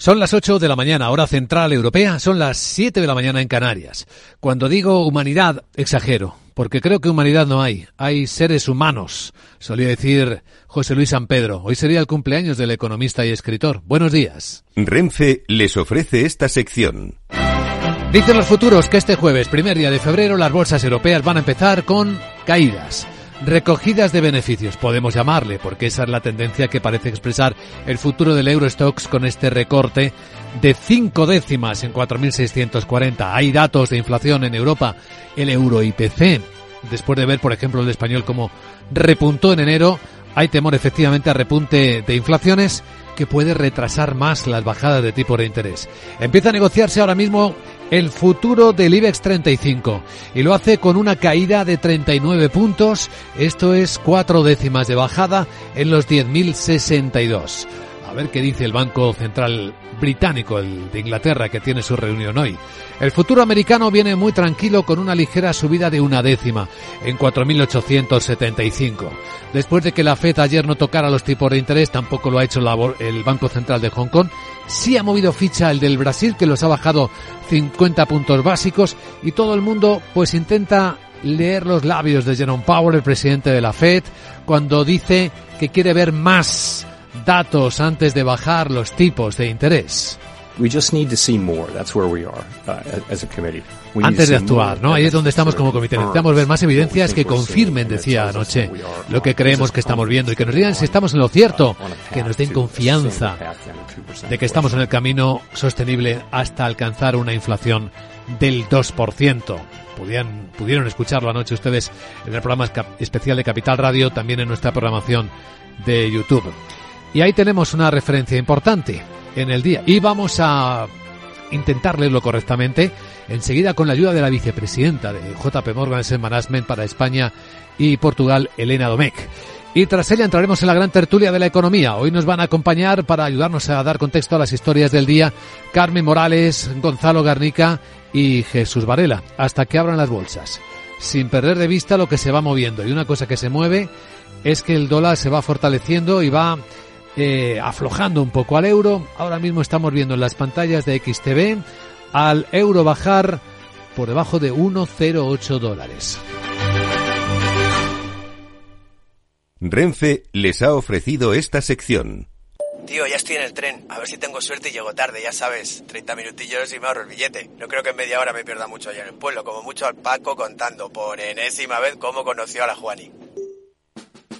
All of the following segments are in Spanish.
Son las 8 de la mañana, hora central europea, son las 7 de la mañana en Canarias. Cuando digo humanidad, exagero, porque creo que humanidad no hay, hay seres humanos, solía decir José Luis San Pedro. Hoy sería el cumpleaños del economista y escritor. Buenos días. Renfe les ofrece esta sección. Dicen los futuros que este jueves, primer día de febrero, las bolsas europeas van a empezar con caídas. Recogidas de beneficios, podemos llamarle, porque esa es la tendencia que parece expresar el futuro del Eurostox con este recorte de cinco décimas en 4.640. Hay datos de inflación en Europa, el euro IPC. Después de ver, por ejemplo, el español como repuntó en enero, hay temor efectivamente a repunte de inflaciones que puede retrasar más las bajadas de tipo de interés. Empieza a negociarse ahora mismo el futuro del IBEX 35 y lo hace con una caída de 39 puntos, esto es cuatro décimas de bajada en los 10.062. A ver qué dice el Banco Central Británico, el de Inglaterra, que tiene su reunión hoy. El futuro americano viene muy tranquilo con una ligera subida de una décima, en 4.875. Después de que la FED ayer no tocara los tipos de interés, tampoco lo ha hecho el Banco Central de Hong Kong. Sí ha movido ficha el del Brasil, que los ha bajado 50 puntos básicos, y todo el mundo pues intenta leer los labios de Jerome Powell, el presidente de la FED, cuando dice que quiere ver más datos antes de bajar los tipos de interés. Antes de actuar, ¿no? Ahí es donde estamos como comité. Necesitamos ver más evidencias que confirmen, decía anoche, lo que creemos que estamos viendo y que nos digan si estamos en lo cierto, que nos den confianza de que estamos en el camino sostenible hasta alcanzar una inflación del 2%. Pudieron, pudieron escucharlo anoche ustedes en el programa especial de Capital Radio, también en nuestra programación de YouTube. Y ahí tenemos una referencia importante en el día. Y vamos a intentar leerlo correctamente enseguida con la ayuda de la vicepresidenta de JP Morgan Management para España y Portugal, Elena Domecq. Y tras ella entraremos en la gran tertulia de la economía. Hoy nos van a acompañar para ayudarnos a dar contexto a las historias del día Carmen Morales, Gonzalo Garnica y Jesús Varela, hasta que abran las bolsas. Sin perder de vista lo que se va moviendo. Y una cosa que se mueve es que el dólar se va fortaleciendo y va eh, aflojando un poco al euro. Ahora mismo estamos viendo en las pantallas de XTV al euro bajar por debajo de 1,08 dólares. Renfe les ha ofrecido esta sección. Tío, ya estoy en el tren. A ver si tengo suerte y llego tarde, ya sabes. 30 minutillos y me ahorro el billete. No creo que en media hora me pierda mucho allá en el pueblo. Como mucho al Paco contando por enésima vez cómo conoció a la Juani.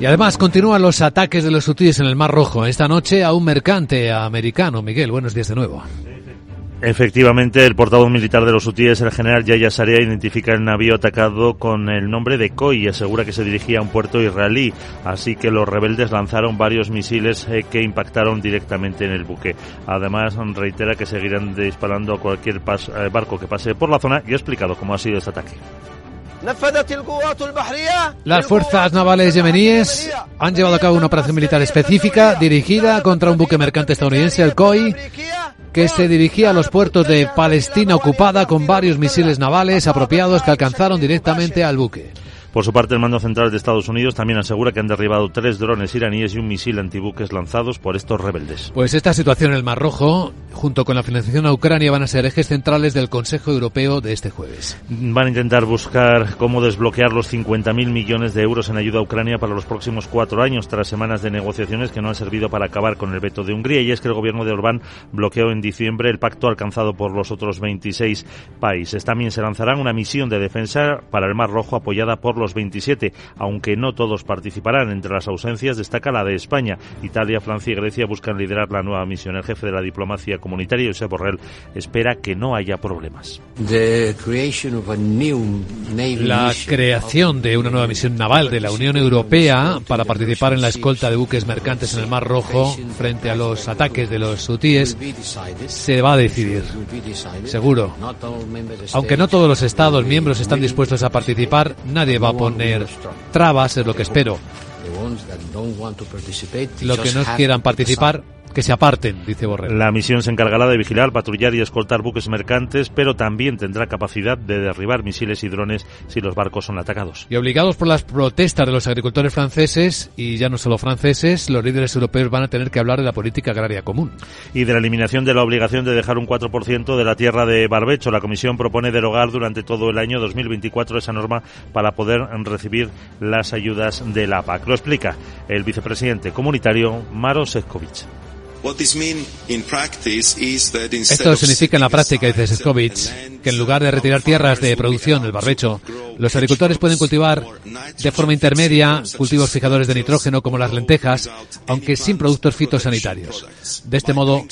Y además continúan los ataques de los hutíes en el Mar Rojo. Esta noche a un mercante americano. Miguel, buenos días de nuevo. Efectivamente, el portavoz militar de los hutíes, el general Yaya Sarea, identifica el navío atacado con el nombre de Koi y asegura que se dirigía a un puerto israelí. Así que los rebeldes lanzaron varios misiles eh, que impactaron directamente en el buque. Además, reitera que seguirán disparando a cualquier eh, barco que pase por la zona y ha explicado cómo ha sido este ataque. Las fuerzas navales yemeníes han llevado a cabo una operación militar específica dirigida contra un buque mercante estadounidense, el COI, que se dirigía a los puertos de Palestina ocupada con varios misiles navales apropiados que alcanzaron directamente al buque. Por su parte, el mando central de Estados Unidos también asegura que han derribado tres drones iraníes y un misil antibuques lanzados por estos rebeldes. Pues esta situación en el Mar Rojo, junto con la financiación a Ucrania, van a ser ejes centrales del Consejo Europeo de este jueves. Van a intentar buscar cómo desbloquear los 50.000 millones de euros en ayuda a Ucrania para los próximos cuatro años, tras semanas de negociaciones que no han servido para acabar con el veto de Hungría. Y es que el gobierno de Orbán bloqueó en diciembre el pacto alcanzado por los otros 26 países. También se lanzará una misión de defensa para el Mar Rojo apoyada por los los 27, aunque no todos participarán. Entre las ausencias destaca la de España. Italia, Francia y Grecia buscan liderar la nueva misión. El jefe de la diplomacia comunitaria, Josep Borrell, espera que no haya problemas. La creación de una nueva misión naval de la Unión Europea para participar en la escolta de buques mercantes en el Mar Rojo frente a los ataques de los hutíes se va a decidir, seguro. Aunque no todos los Estados miembros están dispuestos a participar, nadie va a poner trabas, es lo que espero. Lo que no quieran participar que se aparten, dice Borrell. La misión se encargará de vigilar, patrullar y escoltar buques mercantes, pero también tendrá capacidad de derribar misiles y drones si los barcos son atacados. Y obligados por las protestas de los agricultores franceses, y ya no solo franceses, los líderes europeos van a tener que hablar de la política agraria común. Y de la eliminación de la obligación de dejar un 4% de la tierra de barbecho. La Comisión propone derogar durante todo el año 2024 esa norma para poder recibir las ayudas de la PAC. Lo explica el vicepresidente comunitario Maro Sefcovic. Esto significa en la práctica, dice Seskovich, que en lugar de retirar tierras de producción del barbecho, los agricultores pueden cultivar de forma intermedia cultivos fijadores de nitrógeno como las lentejas, aunque sin productos fitosanitarios. De este modo,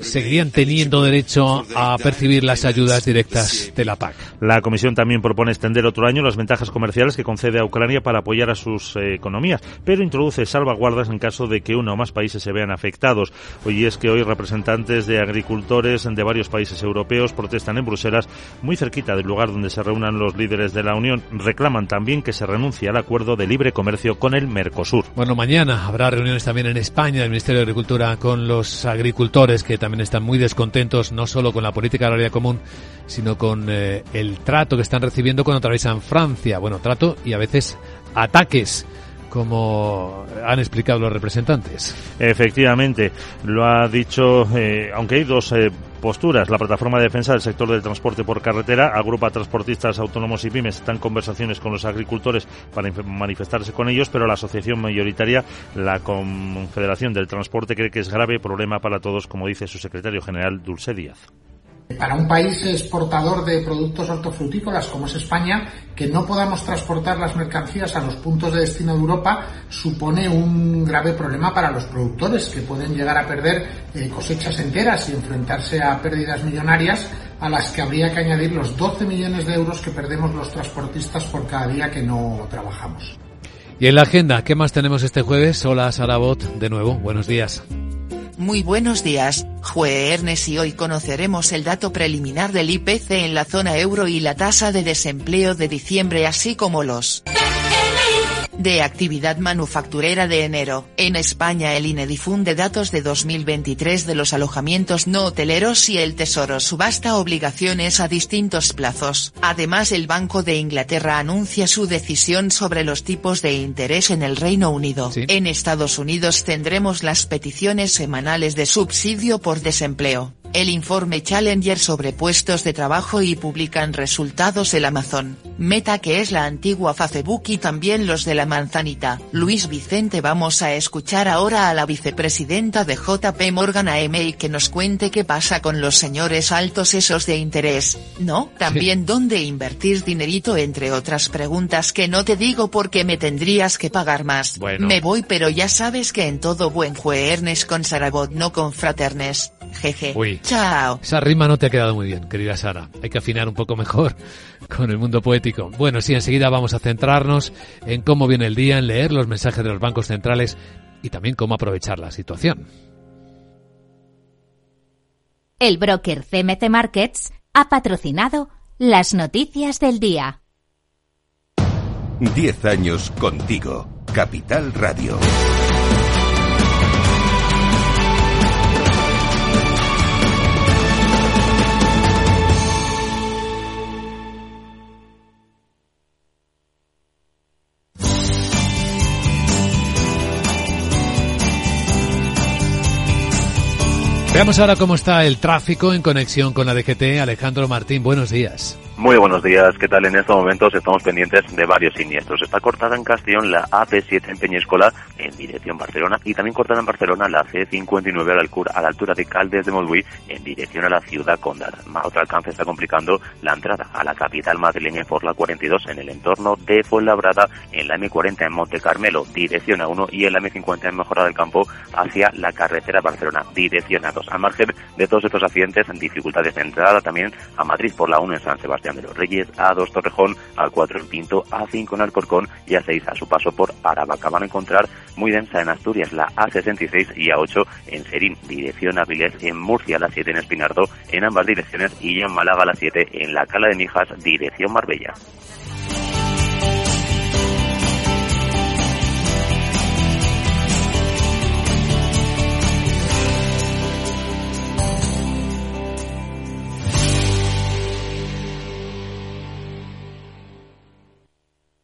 seguirían teniendo derecho a percibir las ayudas directas de la PAC. La Comisión también propone extender otro año las ventajas comerciales que concede a Ucrania para apoyar a sus eh, economías, pero introduce salvaguardas en caso de que uno o más países se vean afectados. Hoy es que hoy representantes de agricultores de varios países europeos protestan en Bruselas, muy cerquita del lugar donde se reúnan los líderes de la Unión. Reclaman también que se renuncie al acuerdo de libre comercio con el Mercosur. Bueno, mañana habrá reuniones también en España del Ministerio de Agricultura con los agricultores que también están muy descontentos no solo con la política agraria común, sino con eh, el trato que están recibiendo cuando atraviesan Francia. Bueno, trato y a veces ataques como han explicado los representantes. Efectivamente, lo ha dicho, eh, aunque hay dos eh, posturas. La plataforma de defensa del sector del transporte por carretera agrupa transportistas autónomos y pymes. Están conversaciones con los agricultores para manifestarse con ellos, pero la asociación mayoritaria, la Confederación del Transporte, cree que es grave problema para todos, como dice su secretario general, Dulce Díaz. Para un país exportador de productos hortofrutícolas como es España, que no podamos transportar las mercancías a los puntos de destino de Europa supone un grave problema para los productores que pueden llegar a perder eh, cosechas enteras y enfrentarse a pérdidas millonarias a las que habría que añadir los 12 millones de euros que perdemos los transportistas por cada día que no trabajamos. Y en la agenda, ¿qué más tenemos este jueves? Hola Sarabot, de nuevo, buenos días. Muy buenos días, Jue Ernest y hoy conoceremos el dato preliminar del IPC en la zona euro y la tasa de desempleo de diciembre así como los de actividad manufacturera de enero. En España el INE difunde datos de 2023 de los alojamientos no hoteleros y el Tesoro subasta obligaciones a distintos plazos. Además el Banco de Inglaterra anuncia su decisión sobre los tipos de interés en el Reino Unido. En Estados Unidos tendremos las peticiones semanales de subsidio por desempleo el informe Challenger sobre puestos de trabajo y publican resultados el Amazon, Meta que es la antigua Facebook y también los de la manzanita. Luis Vicente vamos a escuchar ahora a la vicepresidenta de JP Morgan AM que nos cuente qué pasa con los señores altos esos de interés, ¿no? También dónde invertir dinerito entre otras preguntas que no te digo porque me tendrías que pagar más. Me voy pero ya sabes que en todo buen jueves con Sarabot no con fraternes. Jeje. Chao. Esa rima no te ha quedado muy bien, querida Sara. Hay que afinar un poco mejor con el mundo poético. Bueno, sí, enseguida vamos a centrarnos en cómo viene el día, en leer los mensajes de los bancos centrales y también cómo aprovechar la situación. El broker CMC Markets ha patrocinado las noticias del día. Diez años contigo. Capital Radio. Veamos ahora cómo está el tráfico en conexión con la DGT. Alejandro Martín, buenos días. Muy buenos días, ¿qué tal? En estos momentos estamos pendientes de varios siniestros. Está cortada en Castellón la AP7 en Peñíscola en dirección Barcelona y también cortada en Barcelona la C59 a la, altura, a la altura de Caldes de Montbui en dirección a la ciudad Condar. Más otro alcance está complicando la entrada a la capital madrileña por la 42 en el entorno de Fuenlabrada en la M40 en Monte Carmelo, dirección a 1 y en la M50 en Mejora del Campo hacia la carretera Barcelona, dirección a 2. Al margen de todos estos accidentes, dificultades de entrada también a Madrid por la 1 en San Sebastián de los Reyes, A2 Torrejón, A4 en Pinto, A5 en Alcorcón y A6 a su paso por Aravaca. Van a encontrar muy densa en Asturias la A66 y A8 en Serín, dirección Avilés, en Murcia la 7 en Espinardo, en ambas direcciones y en Málaga la 7 en la Cala de Mijas, dirección Marbella.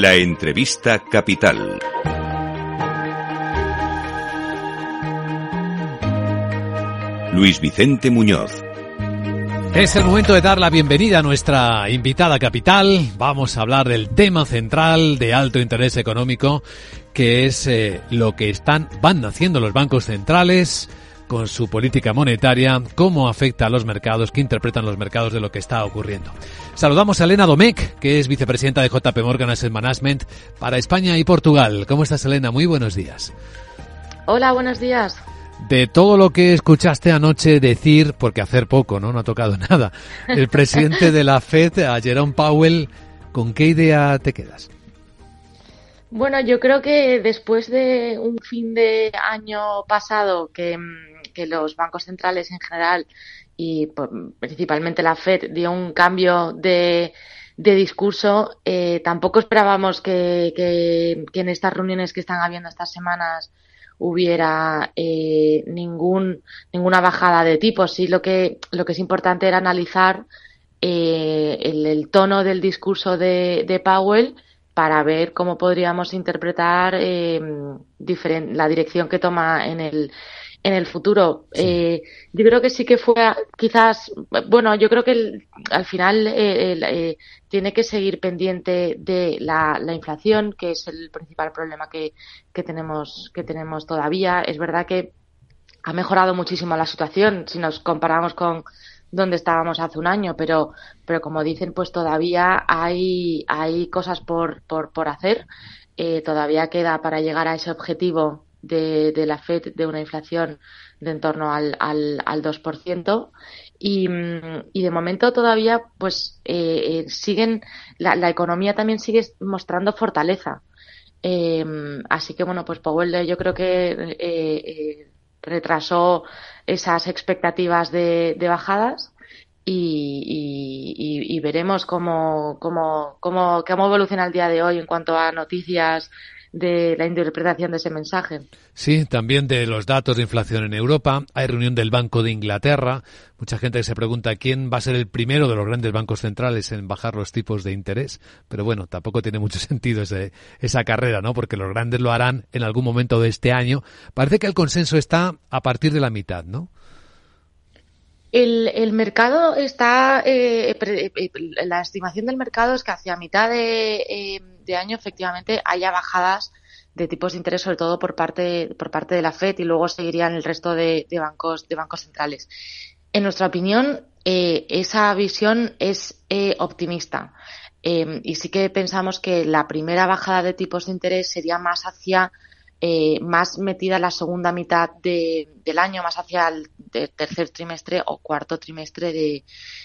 La entrevista capital. Luis Vicente Muñoz. Es el momento de dar la bienvenida a nuestra invitada capital. Vamos a hablar del tema central de alto interés económico, que es eh, lo que están van haciendo los bancos centrales con su política monetaria, cómo afecta a los mercados, qué interpretan los mercados de lo que está ocurriendo. Saludamos a Elena Domecq, que es vicepresidenta de JP Morgan Asset Management para España y Portugal. ¿Cómo estás, Elena? Muy buenos días. Hola, buenos días. De todo lo que escuchaste anoche decir, porque hacer poco, ¿no? No ha tocado nada. El presidente de la Fed, a Jerome Powell, ¿con qué idea te quedas? Bueno, yo creo que después de un fin de año pasado que que los bancos centrales en general y principalmente la Fed dio un cambio de, discurso, eh, tampoco esperábamos que, en estas reuniones que están habiendo estas semanas hubiera eh, ningún, ninguna bajada de tipos. Sí, lo que, lo que es importante era analizar eh, el, tono del discurso de, de, Powell para ver cómo podríamos interpretar la dirección que toma en el, en el futuro. Eh, yo creo que sí que fue quizás, bueno, yo creo que al final eh, eh, tiene que seguir pendiente de la, inflación, que es el principal problema que, que, tenemos, que tenemos todavía. Es verdad que ha mejorado muchísimo la situación si nos comparamos con donde estábamos hace un año, pero, pero como dicen, pues todavía hay, hay cosas por, por, por hacer. todavía queda para llegar a ese objetivo de, de, la FED de una inflación de en torno al, al, al 2%. Y, y, de momento todavía pues eh, eh, siguen la, la, economía también sigue mostrando fortaleza eh, así que bueno pues Powell yo creo que eh, eh, retrasó esas expectativas de, de bajadas y, y, y, veremos cómo, cómo, cómo, cómo evoluciona el día de hoy en cuanto a noticias de la interpretación de ese mensaje. Sí, también de los datos de inflación en Europa. Hay reunión del Banco de Inglaterra. Mucha gente se pregunta quién va a ser el primero de los grandes bancos centrales en bajar los tipos de interés. Pero bueno, tampoco tiene mucho sentido ese, esa carrera, ¿no? Porque los grandes lo harán en algún momento de este año. Parece que el consenso está a partir de la mitad, ¿no? El, el mercado está, eh, eh, la estimación del mercado es que hacia mitad de, eh, de, año efectivamente haya bajadas de tipos de interés, sobre todo por parte, por parte de la FED y luego seguirían el resto de, de bancos, de bancos centrales. En nuestra opinión, esa visión es optimista. y sí que pensamos que la primera bajada de tipos de interés sería más hacia eh, más metida la segunda mitad del año, más hacia el tercer trimestre o cuarto trimestre de,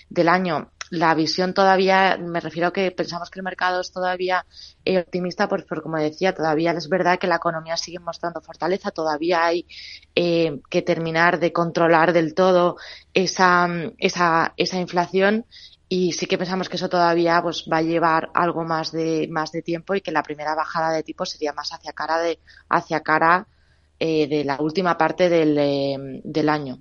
del año. La visión todavía, me refiero a que pensamos que el mercado es todavía eh, optimista, pues, porque como decía, todavía es verdad que la economía sigue mostrando fortaleza, todavía hay eh, que terminar de controlar del todo esa, esa, esa inflación y sí que pensamos que eso todavía pues va a llevar algo más de más de tiempo y que la primera bajada de tipo sería más hacia cara de hacia cara eh, de la última parte del, eh, del año.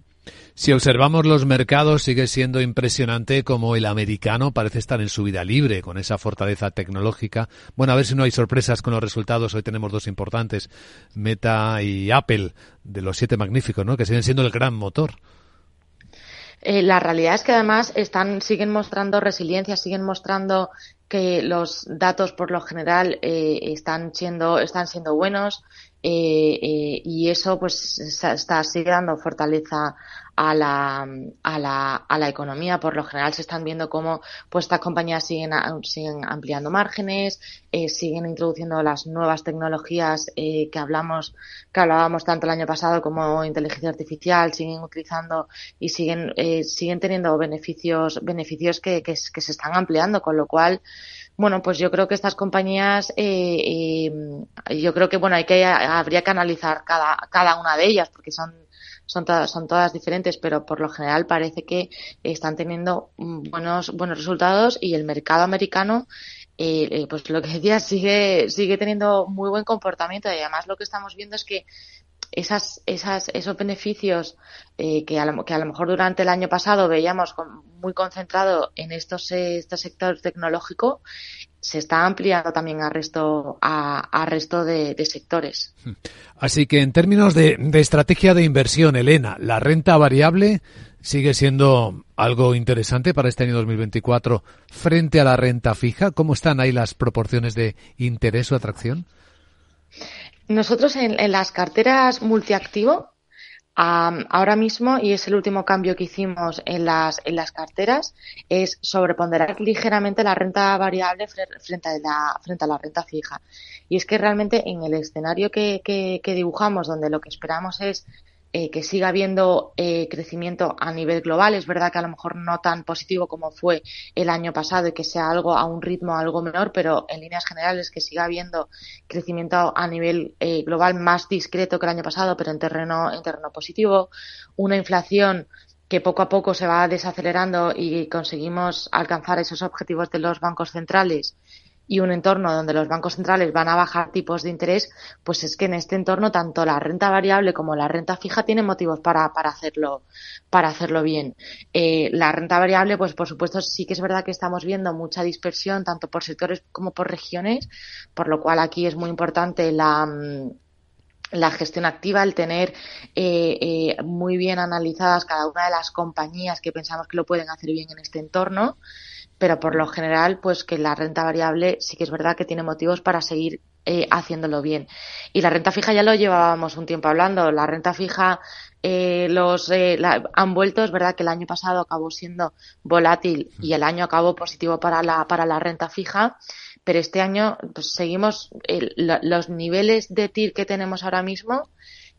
Si observamos los mercados, sigue siendo impresionante como el americano parece estar en su vida libre, con esa fortaleza tecnológica. Bueno, a ver si no hay sorpresas con los resultados. Hoy tenemos dos importantes, Meta y Apple, de los siete magníficos, ¿no? que siguen siendo el gran motor. Eh, la realidad es que además están, siguen mostrando resiliencia, siguen mostrando que los datos por lo general eh, están siendo, están siendo buenos eh, eh, y eso pues está, sigue dando fortaleza a la, a la, a la economía. Por lo general se están viendo cómo pues estas compañías siguen, siguen ampliando márgenes, eh, siguen introduciendo las nuevas tecnologías eh, que hablamos, que hablábamos tanto el año pasado como inteligencia artificial, siguen utilizando y siguen, eh, siguen teniendo beneficios, beneficios que, que, que se están ampliando, con lo cual bueno, pues yo creo que estas compañías, eh, eh, yo creo que bueno, hay que habría que analizar cada, cada una de ellas porque son son todas, son todas diferentes, pero por lo general parece que están teniendo buenos buenos resultados y el mercado americano eh, eh pues lo que decía sigue sigue teniendo muy buen comportamiento. Y además lo que estamos viendo es que esas, esas, esos beneficios eh, que, a lo, que a lo mejor durante el año pasado veíamos muy concentrado en estos, eh, este sector tecnológico, se está ampliando también al resto, a, resto de, sectores. Así que en términos de estrategia de inversión, Elena, la renta variable sigue siendo algo interesante para este año 2024 frente a la renta fija. ¿Cómo están ahí las proporciones de interés o atracción? Nosotros en, las carteras multiactivo, ahora mismo, y es el último cambio que hicimos en las, en las carteras, es sobreponderar ligeramente la renta variable frente a la, frente a la renta fija. Y es que realmente en el escenario que, que dibujamos, donde lo que esperamos es eh, que siga habiendo eh, crecimiento a nivel global. Es verdad que a lo mejor no tan positivo como fue el año pasado y que sea algo a un ritmo algo menor, pero en líneas generales que siga habiendo crecimiento a nivel eh, global más discreto que el año pasado, pero en terreno, en terreno positivo. Una inflación que poco a poco se va desacelerando y conseguimos alcanzar esos objetivos de los bancos centrales y un entorno donde los bancos centrales van a bajar tipos de interés, pues es que en este entorno tanto la renta variable como la renta fija tienen motivos para, para hacerlo, para hacerlo bien. Eh, la renta variable, pues por supuesto sí que es verdad que estamos viendo mucha dispersión tanto por sectores como por regiones, por lo cual aquí es muy importante la, mm, la gestión activa, el tener eh, eh, muy bien analizadas cada una de las compañías que pensamos que lo pueden hacer bien en este entorno pero por lo general, pues que la renta variable sí que es verdad que tiene motivos para seguir eh, haciéndolo bien. Y la renta fija ya lo llevábamos un tiempo hablando. La renta fija, eh, los eh, han vuelto. Es verdad que el año pasado acabó siendo volátil y el año acabó positivo para la para la renta fija. Pero este año pues, seguimos los niveles de TIR que tenemos ahora mismo.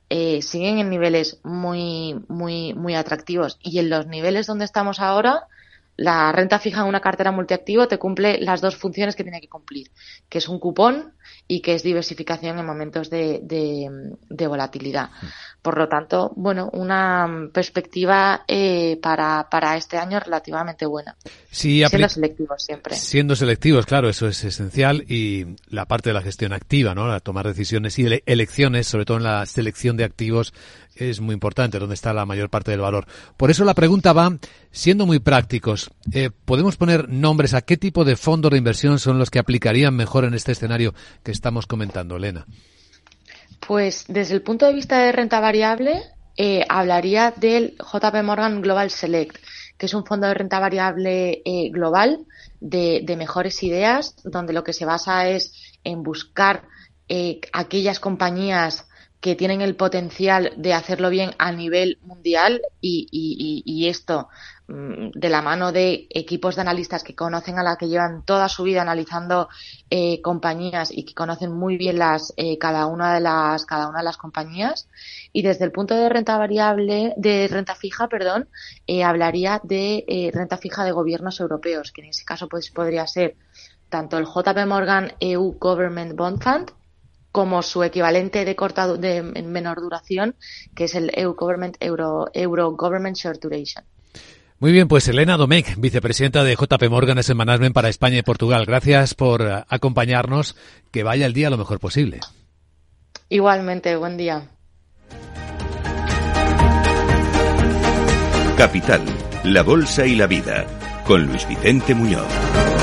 siguen en niveles muy muy muy atractivos y en los niveles donde estamos ahora la renta fija en una cartera multiactivo te cumple las dos funciones que tiene que cumplir, que es un cupón y que es diversificación en momentos de, de, volatilidad. Por lo tanto, bueno, una perspectiva eh, para, para este año relativamente buena. siendo selectivos siempre. Siendo selectivos, claro, eso es esencial y la parte de la gestión activa, ¿no? La tomar decisiones y elecciones, sobre todo en la selección de activos, es muy importante, donde está la mayor parte del valor. Por eso la pregunta va, siendo muy prácticos, eh, ¿podemos poner nombres a qué tipo de fondos de inversión son los que aplicarían mejor en este escenario que estamos comentando, Elena? Pues desde el punto de vista de renta variable, eh, hablaría del JP Morgan Global Select, que es un fondo de renta variable eh, global de, de, mejores ideas, donde lo que se basa es en buscar aquellas compañías que tienen el potencial de hacerlo bien a nivel mundial y, esto mm, de la mano de equipos de analistas que conocen a la que llevan toda su vida analizando eh, compañías y que conocen muy bien las eh, cada una de las cada una de las compañías y desde el punto de renta variable de renta fija perdón eh, hablaría de renta fija de gobiernos europeos que en ese caso pues podría ser tanto el JP Morgan EU Government Bond Fund como su equivalente de corta de menor duración, que es el EU Government Euro, Euro Government Short Duration. Muy bien, pues Elena Domecq, vicepresidenta de JP Morgan Asset Management para España y Portugal. Gracias por acompañarnos. Que vaya el día lo mejor posible. Igualmente, buen día. Capital, la Bolsa y la Vida, con Luis Vicente Muñoz.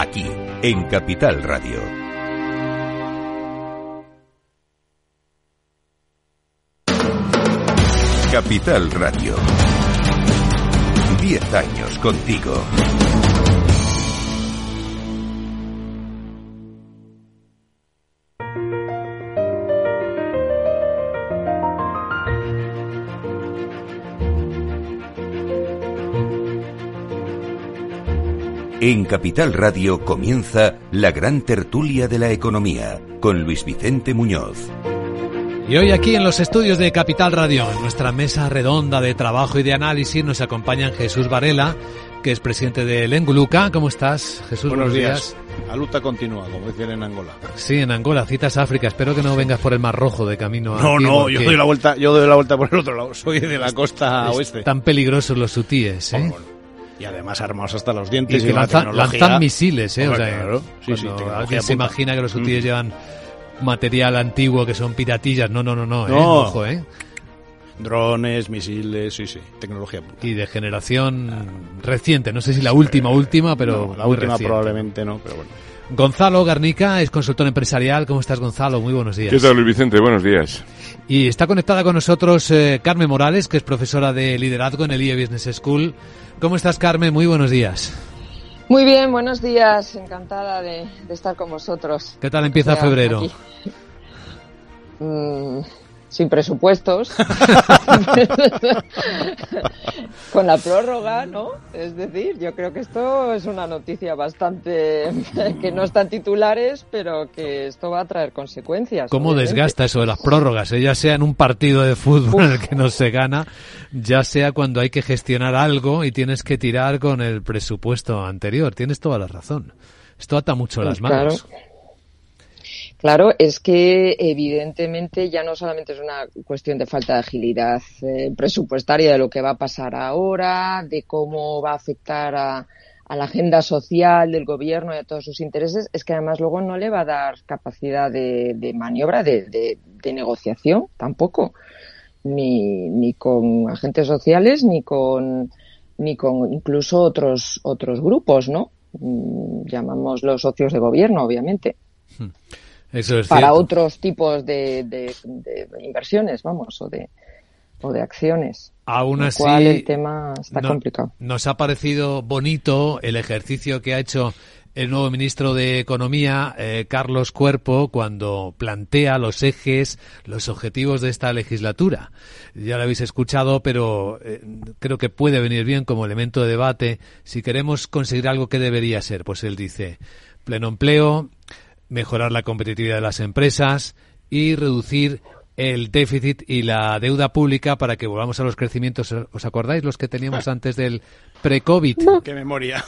aquí en Capital Radio. Capital Radio. Diez años contigo. En Capital Radio comienza la gran tertulia de la economía con Luis Vicente Muñoz. Y hoy aquí en los estudios de Capital Radio, en nuestra mesa redonda de trabajo y de análisis, nos acompañan Jesús Varela, que es presidente de Lenguluca. ¿Cómo estás, Jesús? Buenos, días. La luta continúa, como dicen en Angola. Sí, en Angola, citas África. Espero que no vengas por el Mar Rojo de camino a No, no, yo doy la vuelta, yo doy la vuelta por el otro lado. Soy de la costa oeste. Tan peligrosos los sutíes, ¿eh? Y además armados hasta los dientes. Y, lanzan, misiles, ¿eh? o sea, sí, sí, alguien se imagina que los útiles mm. llevan material antiguo que son piratillas. No, no, no, no, ¿eh? Ojo, ¿eh? Drones, misiles, sí, sí, tecnología Y de generación reciente, no sé si la última, última, pero la última probablemente no, pero bueno. Gonzalo Garnica es consultor empresarial. ¿Cómo estás, Gonzalo? Muy buenos días. ¿Qué tal, Luis Vicente? Buenos días. Y está conectada con nosotros eh, Carmen Morales, que es profesora de liderazgo en el IE Business School. ¿Cómo estás, Carmen? Muy buenos días. Muy bien, buenos días. Encantada de, estar con vosotros. ¿Qué tal empieza febrero? Mm, sin presupuestos, con la prórroga, ¿no? Es decir, yo creo que esto es una noticia bastante que no están titulares, pero que esto va a traer consecuencias. ¿Cómo desgasta eso de las prórrogas? Eh? Ya sea en un partido de fútbol en el que no se gana, ya sea cuando hay que gestionar algo y tienes que tirar con el presupuesto anterior. Tienes toda la razón. Esto ata mucho las manos. Claro, es que evidentemente ya no solamente es una cuestión de falta de agilidad eh, presupuestaria de lo que va a pasar ahora, de cómo va a afectar a, la agenda social del gobierno y a todos sus intereses, es que además luego no le va a dar capacidad de, maniobra, de, negociación tampoco, ni, ni con agentes sociales, ni con, ni con incluso otros, otros grupos, ¿no? Mm, llamamos los socios de gobierno, obviamente. Hmm para otros tipos de, inversiones, vamos, o de, o de acciones. Aún así, el tema está complicado. Nos ha parecido bonito el ejercicio que ha hecho el nuevo ministro de Economía, eh, Carlos Cuerpo, cuando plantea los ejes, los objetivos de esta legislatura. Ya lo habéis escuchado, pero eh, creo que puede venir bien como elemento de debate. Si queremos conseguir algo que debería ser, pues él dice, pleno empleo, mejorar la competitividad de las empresas y reducir el déficit y la deuda pública para que volvamos a los crecimientos. ¿Os acordáis los que teníamos antes del pre-COVID? Qué memoria.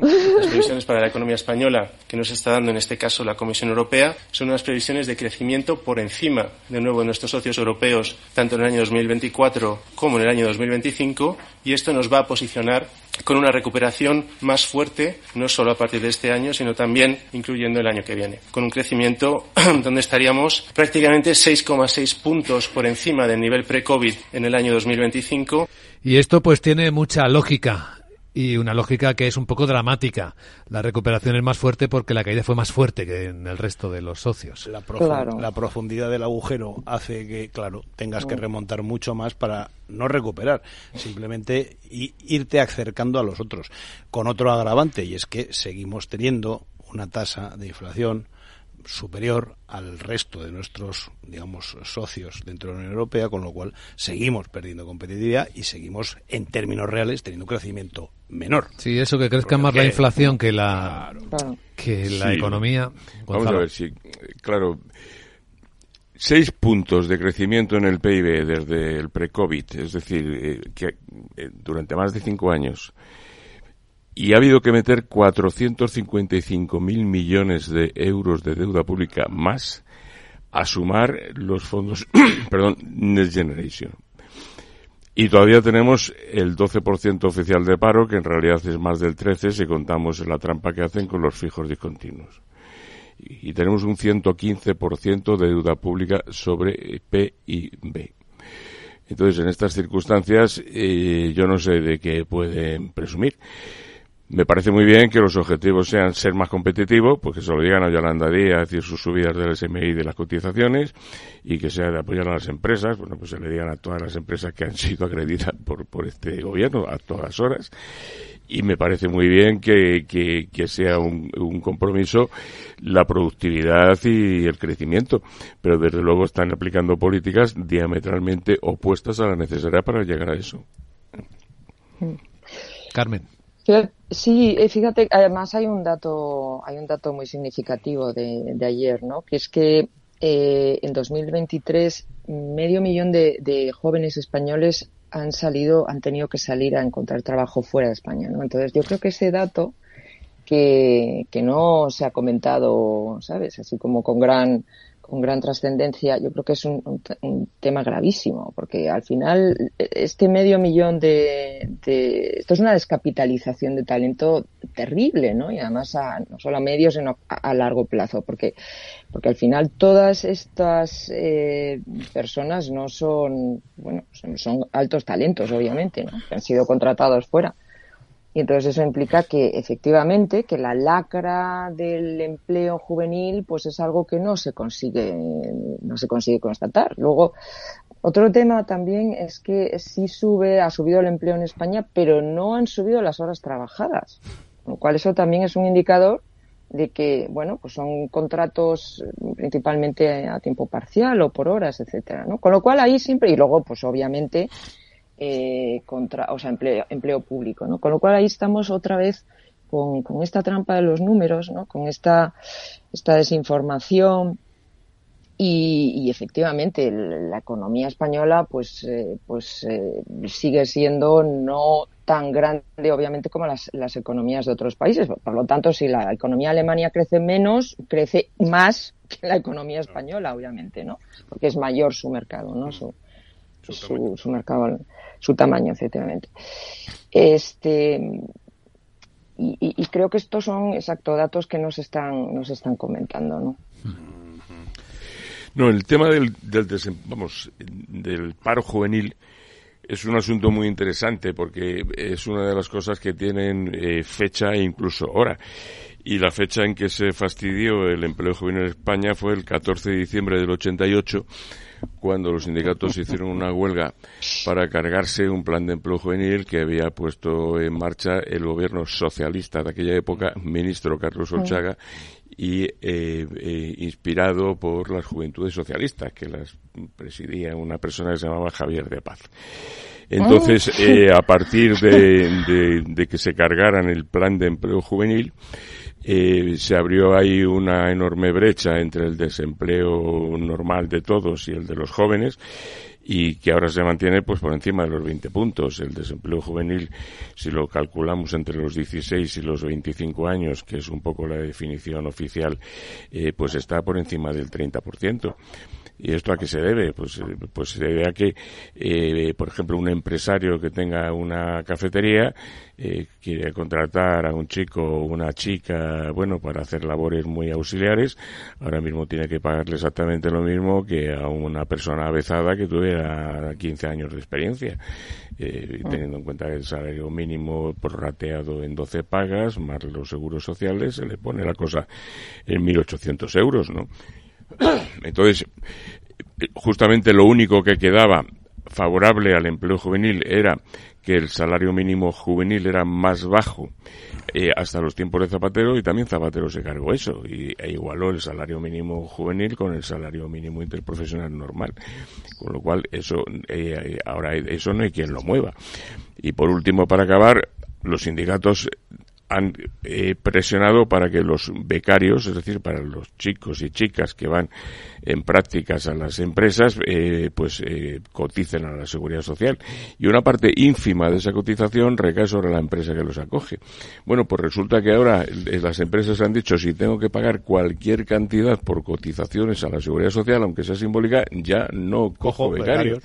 Las previsiones para la economía española que nos está dando en este caso la Comisión Europea son unas previsiones de crecimiento por encima de nuevo de nuestros socios europeos, tanto en el año 2024 como en el año 2025, y esto nos va a posicionar con una recuperación más fuerte, no solo a partir de este año, sino también incluyendo el año que viene, con un crecimiento donde estaríamos prácticamente 6,6 puntos por encima del nivel pre-COVID en el año 2025. Y esto pues tiene mucha lógica y una lógica que es un poco dramática. La recuperación es más fuerte porque la caída fue más fuerte que en el resto de los socios. La, la profundidad del agujero hace que, claro, tengas que mm. remontar mucho más para no recuperar, simplemente irte acercando a los otros. Con otro agravante, y es que seguimos teniendo una tasa de inflación superior al resto de nuestros, digamos, socios dentro de la Unión Europea, con lo cual seguimos perdiendo competitividad y seguimos, en términos reales, teniendo un crecimiento menor. Sí, eso que crezca más la inflación que la, que la economía. Vamos a ver, sí, claro. Seis puntos de crecimiento en el PIB desde el pre-COVID, es decir, eh, que eh, durante más de cinco años y ha habido que meter 455.000 millones de euros de deuda pública más a sumar los fondos, perdón, Next Generation. Y todavía tenemos el 12% oficial de paro, que en realidad es más del 13% si contamos la trampa que hacen con los fijos discontinuos. Y tenemos un 115% de deuda pública sobre PIB. Entonces, en estas circunstancias, eh, yo no sé de qué pueden presumir. Me parece muy bien que los objetivos sean ser más competitivos, porque se lo digan a Yolanda Díaz y sus subidas del SMI de las cotizaciones, y que sea de apoyar a las empresas, bueno, pues se le digan a todas las empresas que han sido acreditadas por, por este gobierno a todas horas. Y me parece muy bien que, que, que sea un, un, compromiso la productividad y el crecimiento, pero desde luego están aplicando políticas diametralmente opuestas a la necesaria para llegar a eso. Carmen. Sí, eh, fíjate, además hay un dato, hay un dato muy significativo de, ayer, ¿no? Que es que eh, en 2023 medio millón de, jóvenes españoles han salido, han tenido que salir a encontrar trabajo fuera de España, ¿no? Entonces yo creo que ese dato que, que no se ha comentado, ¿sabes? Así como con gran con gran trascendencia, yo creo que es un, tema gravísimo, porque al final este medio millón de, Esto es una descapitalización de talento terrible, ¿no? Y además a, no solo a medio, sino a, largo plazo, porque, porque al final todas estas eh, personas no son, bueno, son, son, altos talentos, obviamente, ¿no? Que han sido contratados fuera. Y entonces eso implica que efectivamente que la lacra del empleo juvenil pues es algo que no se consigue no se consigue constatar. Luego otro tema también es que sí sube ha subido el empleo en España, pero no han subido las horas trabajadas, lo cual eso también es un indicador de que bueno pues son contratos principalmente a tiempo parcial o por horas etcétera ¿no? con lo cual ahí siempre y luego pues obviamente eh, contra, o sea, empleo, empleo público, ¿no? Con lo cual ahí estamos otra vez con, con esta trampa de los números, ¿no? Con esta, esta desinformación y, y efectivamente la economía española pues, eh, pues eh, sigue siendo no tan grande obviamente como las, las economías de otros países. Por lo tanto, si la economía alemania crece menos, crece más que la economía española, obviamente, ¿no? Porque es mayor su mercado, ¿no? Su, su, su, mercado, su tamaño, efectivamente. Este, y, y, creo que estos son, exacto, datos que nos están, nos están comentando, ¿no? No, el tema del, del, vamos, del paro juvenil es un asunto muy interesante porque es una de las cosas que tienen eh, fecha e incluso hora. Y la fecha en que se fastidió el empleo juvenil en España fue el 14 de diciembre del 88 cuando los sindicatos hicieron una huelga para cargarse un plan de empleo juvenil que había puesto en marcha el gobierno socialista de aquella época, ministro Carlos Olchaga, y eh, eh, inspirado por las juventudes socialistas, que las presidía una persona que se llamaba Javier de Paz. Entonces, eh, a partir de, de, que se cargaran el plan de empleo juvenil, eh, se abrió ahí una enorme brecha entre el desempleo normal de todos y el de los jóvenes y que ahora se mantiene pues por encima de los 20 puntos. El desempleo juvenil, si lo calculamos entre los 16 y los 25 años, que es un poco la definición oficial, eh, pues está por encima del 30%. ¿Y esto a qué se debe? Pues, eh, pues se debe a que, eh, por ejemplo, un empresario que tenga una cafetería eh, quiere contratar a un chico o una chica, bueno, para hacer labores muy auxiliares, ahora mismo tiene que pagarle exactamente lo mismo que a una persona avezada que tuviera 15 años de experiencia. Eh, teniendo en cuenta que el salario mínimo prorrateado en 12 pagas, más los seguros sociales, se le pone la cosa en 1.800 euros, ¿no? Entonces, justamente lo único que quedaba favorable al empleo juvenil era que el salario mínimo juvenil era más bajo eh, hasta los tiempos de Zapatero y también Zapatero se cargó eso y, e igualó el salario mínimo juvenil con el salario mínimo interprofesional normal. Con lo cual, eso, eh, ahora eso no hay quien lo mueva. Y por último, para acabar, los sindicatos han eh, presionado para que los becarios, es decir, para los chicos y chicas que van en prácticas a las empresas, eh, pues eh, coticen a la seguridad social. Y una parte ínfima de esa cotización recae sobre la empresa que los acoge. Bueno, pues resulta que ahora las empresas han dicho si tengo que pagar cualquier cantidad por cotizaciones a la seguridad social, aunque sea simbólica, ya no cojo, becarios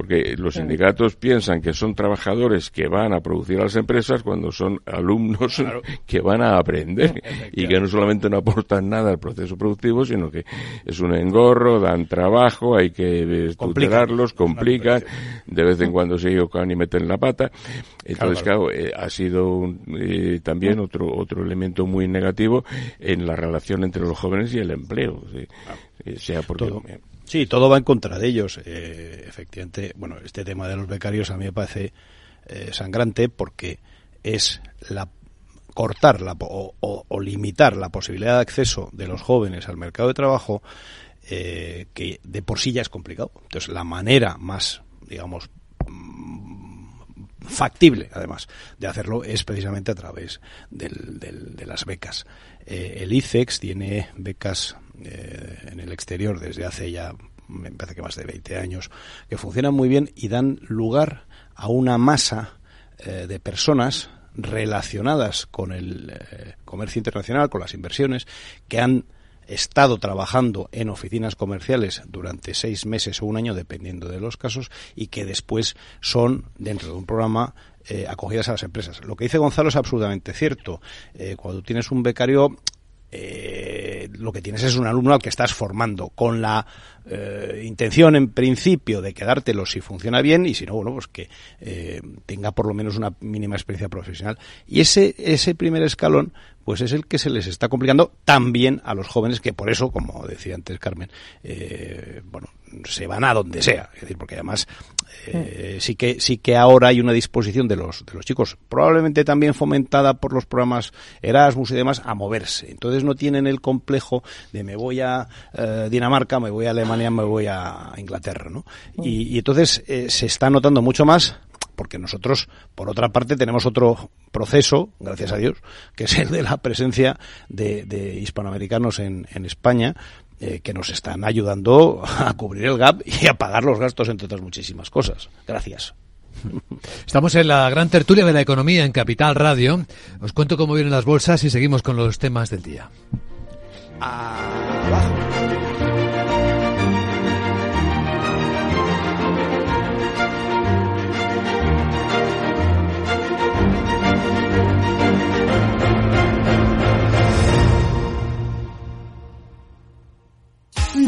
porque los sindicatos piensan que son trabajadores que van a producir a las empresas cuando son alumnos que van a aprender. Y que no solamente no aportan nada al proceso productivo, sino que es un engorro, dan trabajo, hay que tutelarlos, complican, de vez en cuando se equivocan y meten la pata. Entonces, claro, eh, ha sido eh, también otro otro elemento muy negativo en la relación entre los jóvenes y el empleo. Eh, sea porque Sí, todo va en contra de ellos. Eh, efectivamente, bueno, este tema de los becarios a mí me parece eh, sangrante porque es la cortar la, o, limitar la posibilidad de acceso de los jóvenes al mercado de trabajo eh, que de por sí ya es complicado. Entonces, la manera más, digamos, mm, factible, además, de hacerlo es precisamente a través del, de las becas. el ICEX tiene becas eh, en el exterior desde hace ya, me parece que más de 20 años, que funcionan muy bien y dan lugar a una masa eh, de personas relacionadas con el eh, comercio internacional, con las inversiones, que han estado trabajando en oficinas comerciales durante seis meses o un año, dependiendo de los casos, y que después son, dentro de un programa, acogidas a las empresas. Lo que dice Gonzalo es absolutamente cierto. cuando tienes un becario, eh, lo que tienes es un alumno al que estás formando. Con la eh, intención en principio de quedártelo si funciona bien y si no, bueno, pues que eh, tenga por lo menos una mínima experiencia profesional. Y ese, ese primer escalón pues es el que se les está complicando también a los jóvenes que por eso, como decía antes Carmen, eh, bueno, se van a donde sea, es decir, porque además eh, sí que sí que ahora hay una disposición de los de los chicos, probablemente también fomentada por los programas Erasmus y demás, a moverse. Entonces no tienen el complejo de me voy a eh, Dinamarca, me voy a Alemania, me voy a Inglaterra, ¿no? Y, y entonces se está notando mucho más porque nosotros, por otra parte, tenemos otro proceso, gracias a Dios, que es el de la presencia de, hispanoamericanos en, España, eh, que nos están ayudando a cubrir el gap y a pagar los gastos, entre otras muchísimas cosas. Gracias. Estamos en la gran tertulia de la economía en Capital Radio. Os cuento cómo vienen las bolsas y seguimos con los temas del día.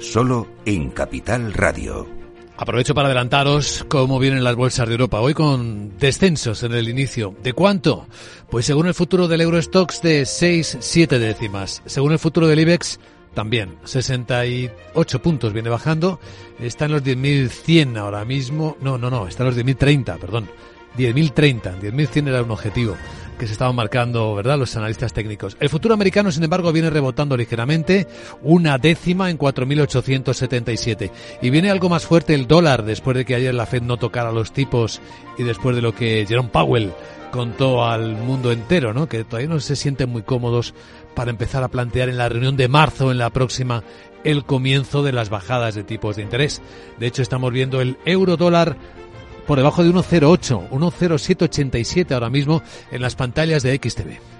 solo en Capital Radio. Aprovecho para adelantaros cómo vienen las bolsas de Europa. Hoy con descensos en el inicio. ¿De cuánto? Pues según el futuro del Eurostox de 6, 7 décimas. Según el futuro del IBEX también. 68 puntos viene bajando. Está en los 10.100 ahora mismo. No, no, no. Está en los 10.030, perdón. 10.030. 10.100 era un objetivo que se estaban marcando, ¿verdad?, los analistas técnicos. El futuro americano, sin embargo, viene rebotando ligeramente, una décima en 4.877. Y viene algo más fuerte el dólar, después de que ayer la Fed no tocara los tipos y después de lo que Jerome Powell contó al mundo entero, ¿no?, que todavía no se sienten muy cómodos para empezar a plantear en la reunión de marzo, en la próxima, el comienzo de las bajadas de tipos de interés. De hecho, estamos viendo el euro dólar por debajo de 1,08, 1,0787 ahora mismo en las pantallas de XTV.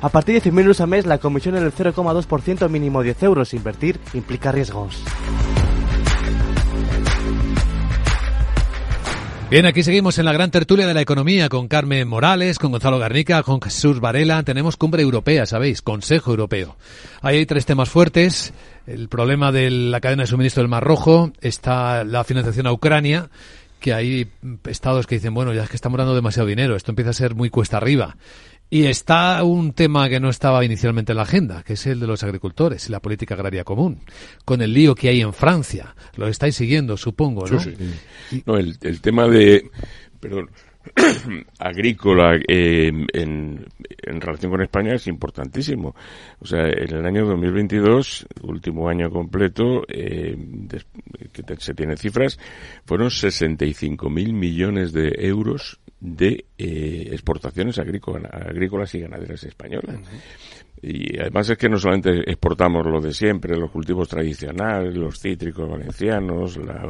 A partir de 100.000 euros al mes, la comisión es del 0,2% mínimo 10 euros. Invertir implica riesgos. Bien, aquí seguimos en la gran tertulia de la economía con Carmen Morales, con Gonzalo Garnica, con Jesús Varela. Tenemos cumbre europea, ¿sabéis? Consejo Europeo. Ahí hay tres temas fuertes. El problema de la cadena de suministro del Mar Rojo, está la financiación a Ucrania, que hay estados que dicen, bueno, ya es que estamos dando demasiado dinero, esto empieza a ser muy cuesta arriba. Y está un tema que no estaba inicialmente en la agenda, que es el de los agricultores y la política agraria común, con el lío que hay en Francia. Lo estáis siguiendo, supongo, ¿no? Sí, sí. No, el, el tema de, perdón, agrícola eh, en, en, relación con España es importantísimo. O sea, en el año 2022, último año completo, eh, que se tienen cifras, fueron 65.000 millones de euros de eh, exportaciones agrícolas, y ganaderas españolas. Y además es que no solamente exportamos lo de siempre, los cultivos tradicionales, los cítricos valencianos, la,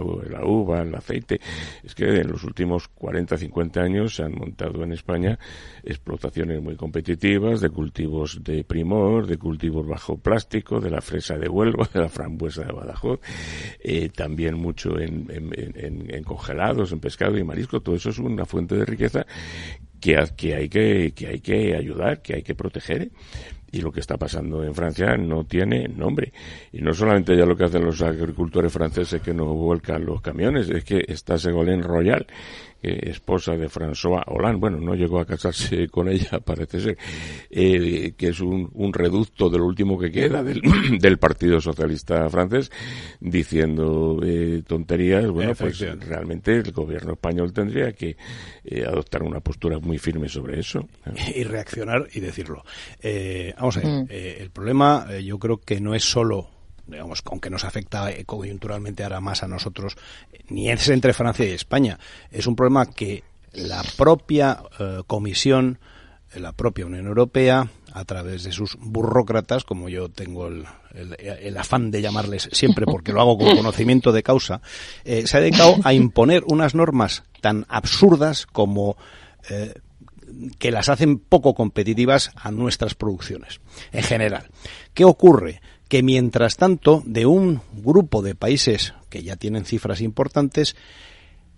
uva, el aceite, es que en los últimos 40, 50 años se han montado en España explotaciones muy competitivas de cultivos de primor, de cultivos bajo plástico, de la fresa de Huelva, de la frambuesa de Badajoz, eh, también mucho en, en, en, congelados, en pescado y marisco, todo eso es una fuente de riqueza que, que, hay que, que hay que ayudar, que hay que proteger y lo que está pasando en Francia no tiene nombre. Y no solamente ya lo que hacen los agricultores franceses que no vuelcan los camiones, es que está Segolén Royal, esposa de François Hollande, bueno, no llegó a casarse con ella, parece ser, eh, que es un, un, reducto de lo último que queda del, del Partido Socialista francés, diciendo eh, tonterías, bueno, pues realmente el gobierno español tendría que eh, adoptar una postura muy firme sobre eso. Y reaccionar y decirlo. vamos a ver, mm. el problema yo creo que no es solo digamos, aunque nos afecta coyunturalmente ahora más a nosotros, ni es entre Francia y España. Es un problema que la propia eh, Comisión, la propia Unión Europea, a través de sus burócratas, como yo tengo el, el, afán de llamarles siempre porque lo hago con conocimiento de causa, eh, se ha dedicado a imponer unas normas tan absurdas como eh, que las hacen poco competitivas a nuestras producciones en general. ¿Qué ocurre? Que mientras tanto de un grupo de países que ya tienen cifras importantes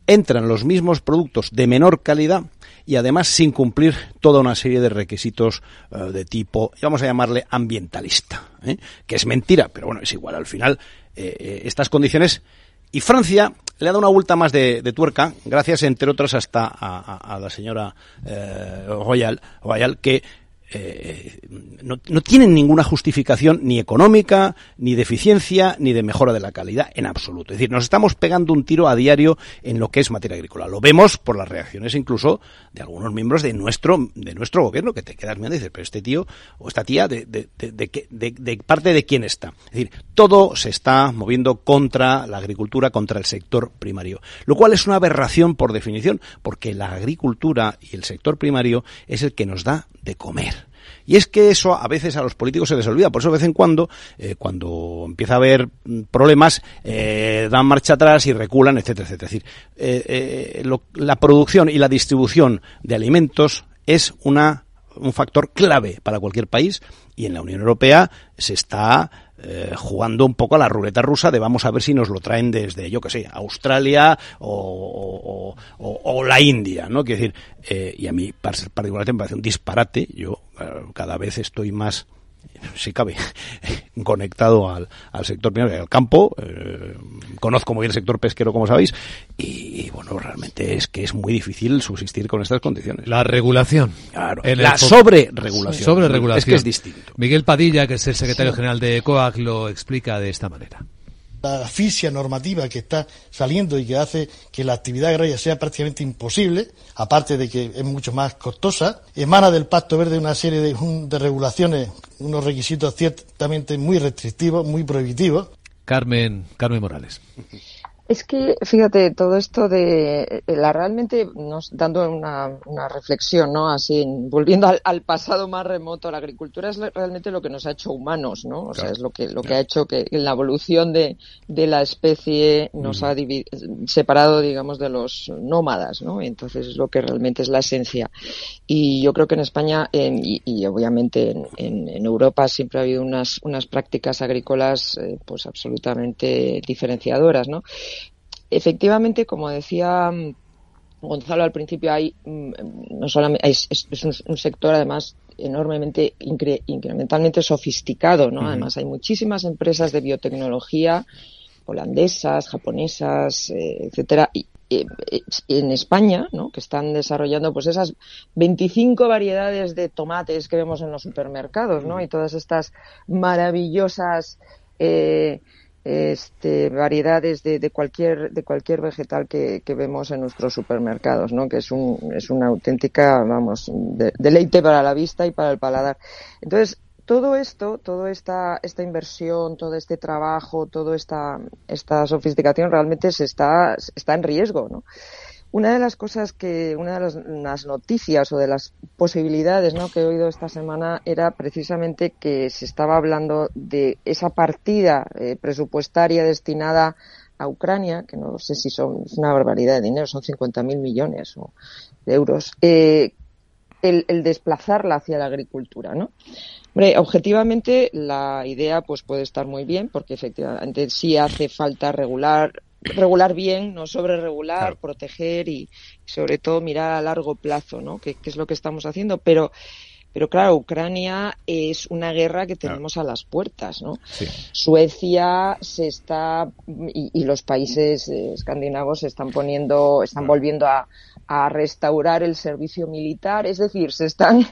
entran los mismos productos de menor calidad y además sin cumplir toda una serie de requisitos uh, de tipo, vamos a llamarle ambientalista, ¿eh? que es mentira, pero bueno, es igual al final eh, estas condiciones. Y Francia le ha dado una vuelta más de, tuerca, gracias entre otras hasta a, la señora Royal, Royal, que eh, no, no, tienen ninguna justificación ni económica, ni de eficiencia, ni de mejora de la calidad, en absoluto. Es decir, nos estamos pegando un tiro a diario en lo que es materia agrícola. Lo vemos por las reacciones incluso de algunos miembros de nuestro, de nuestro gobierno, que te quedas mirando y dices, pero este tío o esta tía, ¿de, de, de, de parte de quién está? Es decir, todo se está moviendo contra la agricultura, contra el sector primario. Lo cual es una aberración por definición, porque la agricultura y el sector primario es el que nos da de comer. Y es que eso a veces a los políticos se les olvida. Por eso de vez en cuando, eh, cuando empieza a haber problemas, eh, dan marcha atrás y reculan, etcétera, etcétera. Es decir, eh, la producción y la distribución de alimentos es una, un factor clave para cualquier país y en la Unión Europea se está eh, jugando un poco a la ruleta rusa de vamos a ver si nos lo traen desde, yo que sé, Australia o, la India, ¿no? Quiero decir, eh, y a mí particularmente me parece un disparate, yo eh, cada vez estoy más si cabe, conectado al, al sector y al campo. Eh, conozco muy bien el sector pesquero, como sabéis, y, bueno, realmente es que es muy difícil subsistir con estas condiciones. La regulación. Claro. la sobre-regulación. Sobre-regulación. Es que es distinto. Miguel Padilla, que es el secretario general de COAC, lo explica de esta manera la asfixia normativa que está saliendo y que hace que la actividad agraria sea prácticamente imposible, aparte de que es mucho más costosa, emana del Pacto Verde una serie de, de regulaciones, unos requisitos ciertamente muy restrictivos, muy prohibitivos. Carmen, Carmen Morales. Es que, fíjate, todo esto de eh, la realmente nos dando una, una reflexión, ¿no? Así, volviendo al, pasado más remoto, la agricultura es realmente lo que nos ha hecho humanos, ¿no? O sea, es lo que lo que ha hecho que la evolución de, de la especie nos ha separado, digamos, de los nómadas, ¿no? Entonces es lo que realmente es la esencia. Y yo creo que en España y, y, obviamente en, en, Europa siempre ha habido unas unas prácticas agrícolas, eh, pues absolutamente diferenciadoras, ¿no? Efectivamente, como decía mm, Gonzalo al principio, hay mm, no solamente es, un, sector además enormemente incrementalmente sofisticado, ¿no? Además hay muchísimas empresas de biotecnología holandesas, japonesas, eh, etcétera, y, en España, ¿no? que están desarrollando pues esas 25 variedades de tomates que vemos en los supermercados, ¿no? Y todas estas maravillosas eh, este, variedades de, de, cualquier de cualquier vegetal que, que, vemos en nuestros supermercados, ¿no? Que es un es una auténtica, vamos, deleite para la vista y para el paladar. Entonces todo esto, toda esta esta inversión, todo este trabajo, toda esta esta sofisticación realmente se está está en riesgo, ¿no? Una de las cosas que, una de las, noticias o de las posibilidades ¿no? que he oído esta semana era precisamente que se estaba hablando de esa partida eh, presupuestaria destinada a Ucrania, que no sé si son es una barbaridad de dinero, son 50.000 millones de euros, eh, el, el, desplazarla hacia la agricultura, ¿no? Hombre, objetivamente la idea pues puede estar muy bien porque efectivamente sí hace falta regular regular bien, no sobre regular, proteger y, sobre todo mirar a largo plazo, ¿no? Que, es lo que estamos haciendo, pero pero claro, Ucrania es una guerra que tenemos a las puertas, ¿no? Suecia se está y, los países eh, escandinavos se están poniendo, están volviendo a, a restaurar el servicio militar, es decir, se están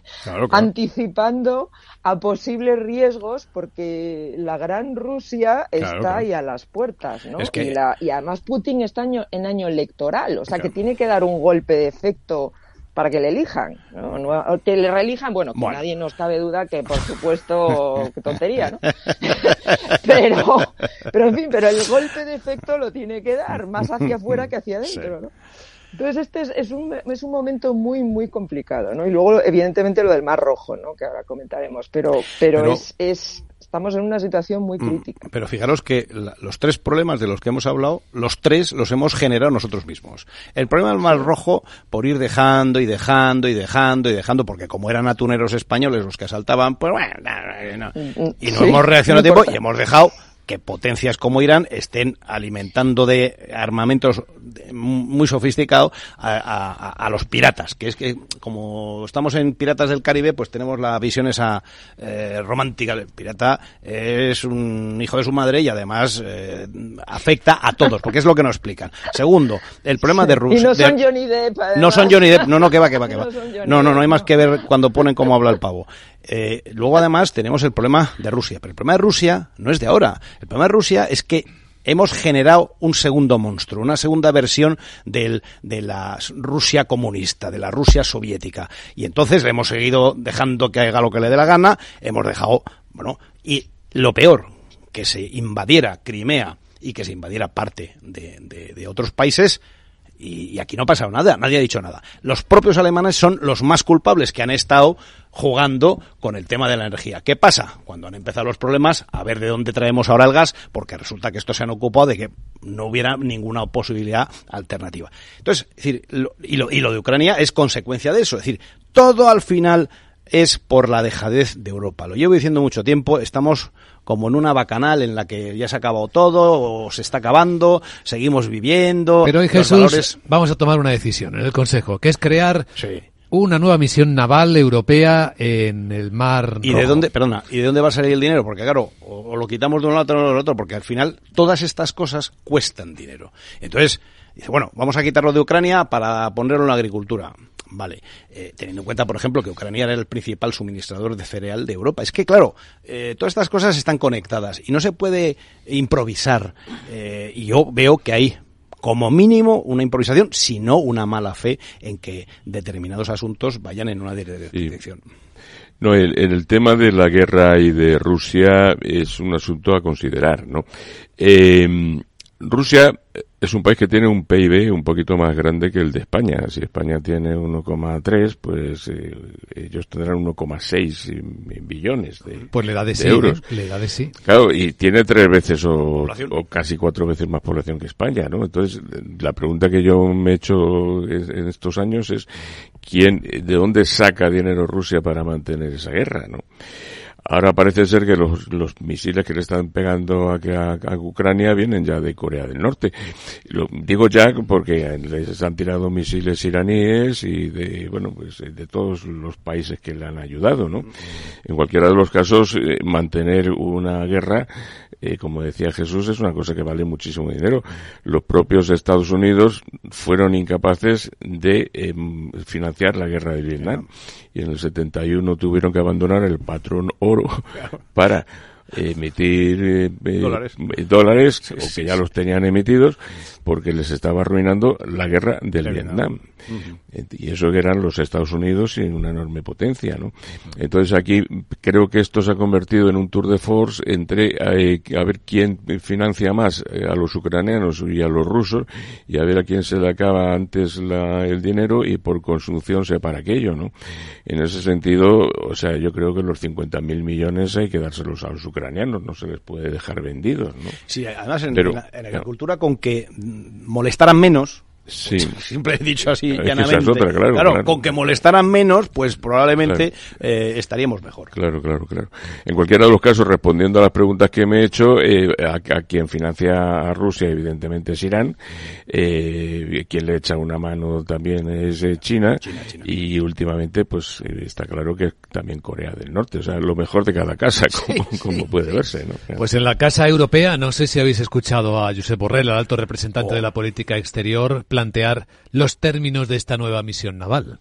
anticipando a posibles riesgos porque la gran Rusia está ahí a las puertas, ¿no? Y, además Putin está en año electoral, o sea que tiene que dar un golpe de efecto para que le elijan, ¿no? que le reelijan, bueno, que nadie nos cabe duda que por supuesto, qué tontería, ¿no? pero, pero en fin, pero el golpe de efecto lo tiene que dar más hacia afuera que hacia adentro, ¿no? Entonces este es, un, es un momento muy, muy complicado, ¿no? Y luego, evidentemente, lo del Mar Rojo, ¿no? Que ahora comentaremos, pero, pero, es, es, estamos en una situación muy mm, crítica. Pero fijaros que los tres problemas de los que hemos hablado, los tres los hemos generado nosotros mismos. El problema del Mar Rojo, por ir dejando y dejando y dejando y dejando, porque como eran atuneros españoles los que asaltaban, pues bueno, mm, mm, y no hemos reaccionado a tiempo y hemos dejado que potencias como Irán estén alimentando de armamentos muy sofisticados a, los piratas, que es que como estamos en Piratas del Caribe, pues tenemos la visión esa eh, romántica. El pirata es un hijo de su madre y además eh, afecta a todos, porque es lo que nos explican. Segundo, el problema de Rusia. Y no son Johnny Depp. No son Johnny Depp, no, no, que va, que va, que va. No, no, no hay más que ver cuando ponen cómo habla el pavo. Eh, luego además tenemos el problema de Rusia, pero el problema de Rusia no es de ahora. El problema de Rusia es que hemos generado un segundo monstruo, una segunda versión del, de la Rusia comunista, de la Rusia soviética. Y entonces le hemos seguido dejando que haga lo que le dé la gana, hemos dejado, bueno, y lo peor, que se invadiera Crimea y que se invadiera parte de, de otros países, y, aquí no ha pasado nada, nadie ha dicho nada. Los propios alemanes son los más culpables que han estado jugando con el tema de la energía. ¿Qué pasa? Cuando han empezado los problemas, a ver de dónde traemos ahora el gas, porque resulta que estos se han ocupado de que no hubiera ninguna posibilidad alternativa. Entonces, es decir, y, lo, y lo de Ucrania es consecuencia de eso. Es decir, todo al final es por la dejadez de Europa. Lo llevo diciendo mucho tiempo, estamos como en una bacanal en la que ya se ha acabado todo o se está acabando, seguimos viviendo. Pero hoy Jesús, vamos a tomar una decisión en el Consejo, que es crear una nueva misión naval europea en el mar. ¿Y de dónde, perdona, y de dónde va a salir el dinero? Porque claro, o, lo quitamos de un lado o del otro, porque al final todas estas cosas cuestan dinero. Entonces, dice, bueno, vamos a quitarlo de Ucrania para ponerlo en la agricultura. Vale, eh, teniendo en cuenta, por ejemplo, que Ucrania era el principal suministrador de cereal de Europa. Es que, claro, eh, todas estas cosas están conectadas y no se puede improvisar. Eh, y yo veo que hay como mínimo una improvisación, si no una mala fe en que determinados asuntos vayan en una dirección. No, el, en el tema de la guerra y de Rusia es un asunto a considerar, ¿no? Rusia es un país que tiene un PIB un poquito más grande que el de España. Si España tiene 1,3, pues eh, ellos tendrán 1,6 billones de, pues le da de, euros. Le da de sí. Claro, y tiene tres veces o, casi cuatro veces más población que España, ¿no? Entonces, la pregunta que yo me he hecho en estos años es quién, de dónde saca dinero Rusia para mantener esa guerra, ¿no? Ahora parece ser que los, los misiles que le están pegando a, a, Ucrania vienen ya de Corea del Norte. Lo digo ya porque les han tirado misiles iraníes y de, bueno, pues de todos los países que le han ayudado, ¿no? En cualquiera de los casos, eh, mantener una guerra eh, como decía Jesús, es una cosa que vale muchísimo dinero. Los propios Estados Unidos fueron incapaces de em, financiar la guerra de Vietnam. Y en el 71 tuvieron que abandonar el patrón oro para emitir eh, eh, dólares, o que ya los tenían emitidos porque les estaba arruinando la guerra del Vietnam. Y eso que eran los Estados Unidos y una enorme potencia, ¿no? Entonces aquí creo que esto se ha convertido en un tour de force entre eh, a ver quién financia más eh, a los ucranianos y a los rusos y a ver a quién se le acaba antes la, el dinero y por consunción se para aquello, ¿no? En ese sentido, o sea, yo creo que los 50.000 millones hay que dárselos a los ucranianos, no se les puede dejar vendidos, ¿no? Sí, además en, la, agricultura con que molestaran menos, Sí. Siempre he dicho así llanamente. claro, con que molestaran menos, pues probablemente eh, estaríamos mejor. Claro, claro, claro. En cualquiera de los casos, respondiendo a las preguntas que me he hecho, eh, a, quien financia a Rusia, evidentemente, es Irán. Eh, quien le echa una mano también es eh, China, Y últimamente, pues está claro que también Corea del Norte. O sea, lo mejor de cada casa, como, puede verse. ¿no? Pues en la Casa Europea, no sé si habéis escuchado a Josep Borrell, el alto representante oh. de la política exterior, plantear los términos de esta nueva misión naval.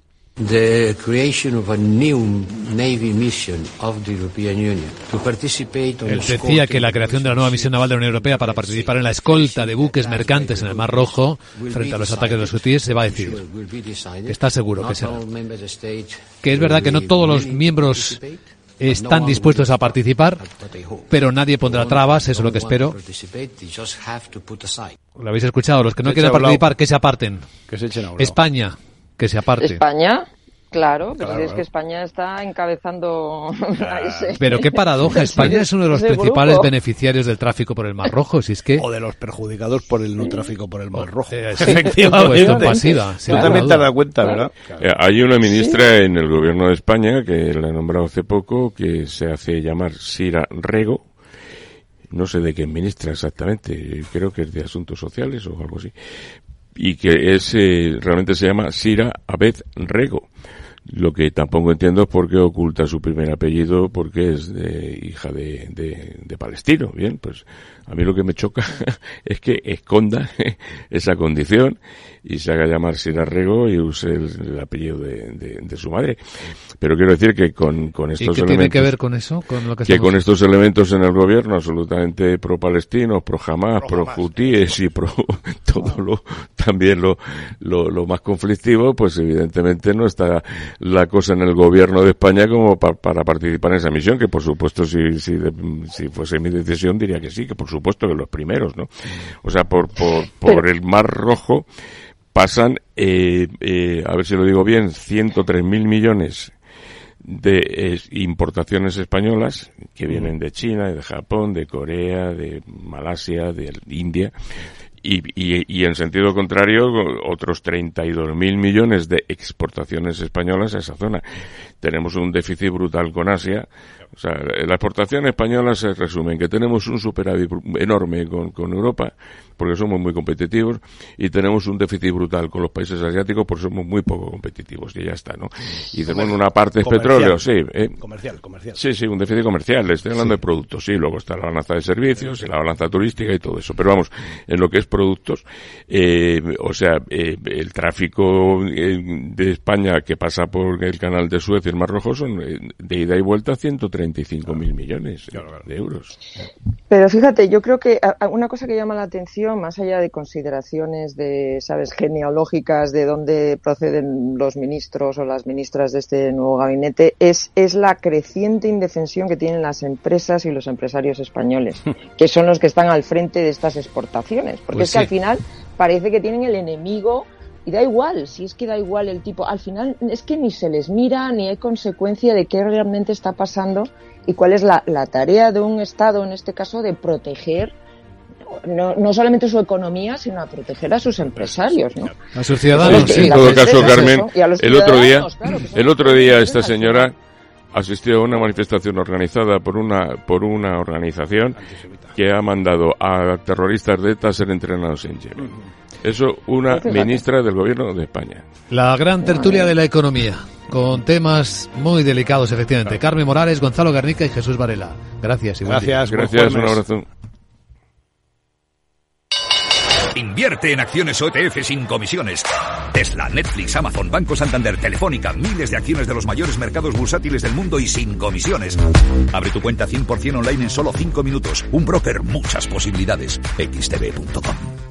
The creation of a new Navy mission of the European Union to participate Él decía que la creación de la nueva misión naval de la Unión Europea para participar en la escolta de buques mercantes en el Mar Rojo frente a los ataques de los hutíes se va a decir. está seguro que será. Que es verdad que no todos los miembros están dispuestos a participar, pero nadie pondrá trabas, eso es lo que espero. Lo habéis escuchado, los que no quieren participar, que se aparten. Que se echen España, que se aparte. España, Claro, pero es que España está encabezando Pero qué paradoja, España es uno de los principales beneficiarios del tráfico por el Mar Rojo, si es que... O de los perjudicados por el no tráfico por el Mar Rojo. Eh, Efectivamente. pasiva. Tú también te das cuenta, ¿verdad? Eh, hay una ministra en el gobierno de España, que la he nombrado hace poco, que se hace llamar Sira Rego, no sé de qué ministra exactamente, creo que es de Asuntos Sociales o algo así, y que es, eh, realmente se llama Sira Abed Rego lo que tampoco entiendo es por qué oculta su primer apellido porque es de, hija de, de, de palestino. Bien, pues a mí lo que me choca es que esconda esa condición y se haga llamar Rego y use el, apellido de, de, su madre. Pero quiero decir que con, con estos ¿Y qué tiene que ver con eso? Con lo que, con estos elementos en el gobierno absolutamente pro-palestinos, pro-Hamas, pro-Hutíes y pro todo lo, también lo, lo, lo, más conflictivo, pues evidentemente no está la cosa en el gobierno de España como para participar en esa misión, que por supuesto si, si, si fuese mi decisión diría que sí, que por supuesto que los primeros, ¿no? O sea, por, por, por el Mar Rojo, pasan, eh, eh, a ver si lo digo bien, 103.000 millones de importaciones españolas que vienen de China, de Japón, de Corea, de Malasia, de India. Y, y, y en sentido contrario, otros 32.000 millones de exportaciones españolas a esa zona. Tenemos un déficit brutal con Asia o sea, la exportación española se resume en que tenemos un superávit enorme con, con Europa, porque somos muy competitivos, y tenemos un déficit brutal con los países asiáticos porque somos muy poco competitivos, y ya está, ¿no? Y tenemos una parte de petróleo, sí. ¿eh? Comercial, comercial. Sí, sí, un déficit comercial, estoy hablando de productos, sí, luego está la balanza de servicios, y la balanza turística y todo eso. Pero vamos, en lo que es productos, eh, o sea, eh, el tráfico eh, de España que pasa por el canal de Suez y el Mar Rojo son eh, de ida y vuelta 130 25 mil millones de euros. Pero fíjate, yo creo que una cosa que llama la atención, más allá de consideraciones de, sabes, genealógicas de dónde proceden los ministros o las ministras de este nuevo gabinete, es, es la creciente indefensión que tienen las empresas y los empresarios españoles, que son los que están al frente de estas exportaciones. Porque pues es que al final parece que tienen el enemigo y da igual, si es que da igual el tipo, al final es que ni se les mira ni hay consecuencia de qué realmente está pasando y cuál es la, la tarea de un Estado, en este caso, de proteger no, no, solamente su economía, sino a proteger a sus empresarios, ¿no? A sus ciudadanos. en todo caso, Carmen, el otro día, el otro día esta señora asistió a una manifestación organizada por una por una organización que ha mandado a terroristas de ETA a ser entrenados en Yemen. Eso una ministra del gobierno de España. La gran tertulia de la economía, con temas muy delicados, efectivamente. Carmen Morales, Gonzalo Garnica y Jesús Varela. Gracias. Y gracias, gracias, un abrazo. Invierte en acciones OTF sin comisiones. Tesla, Netflix, Amazon, Banco Santander, Telefónica, miles de acciones de los mayores mercados bursátiles del mundo y sin comisiones. Abre tu cuenta 100% online en solo 5 minutos. Un broker, muchas posibilidades. xtb.com.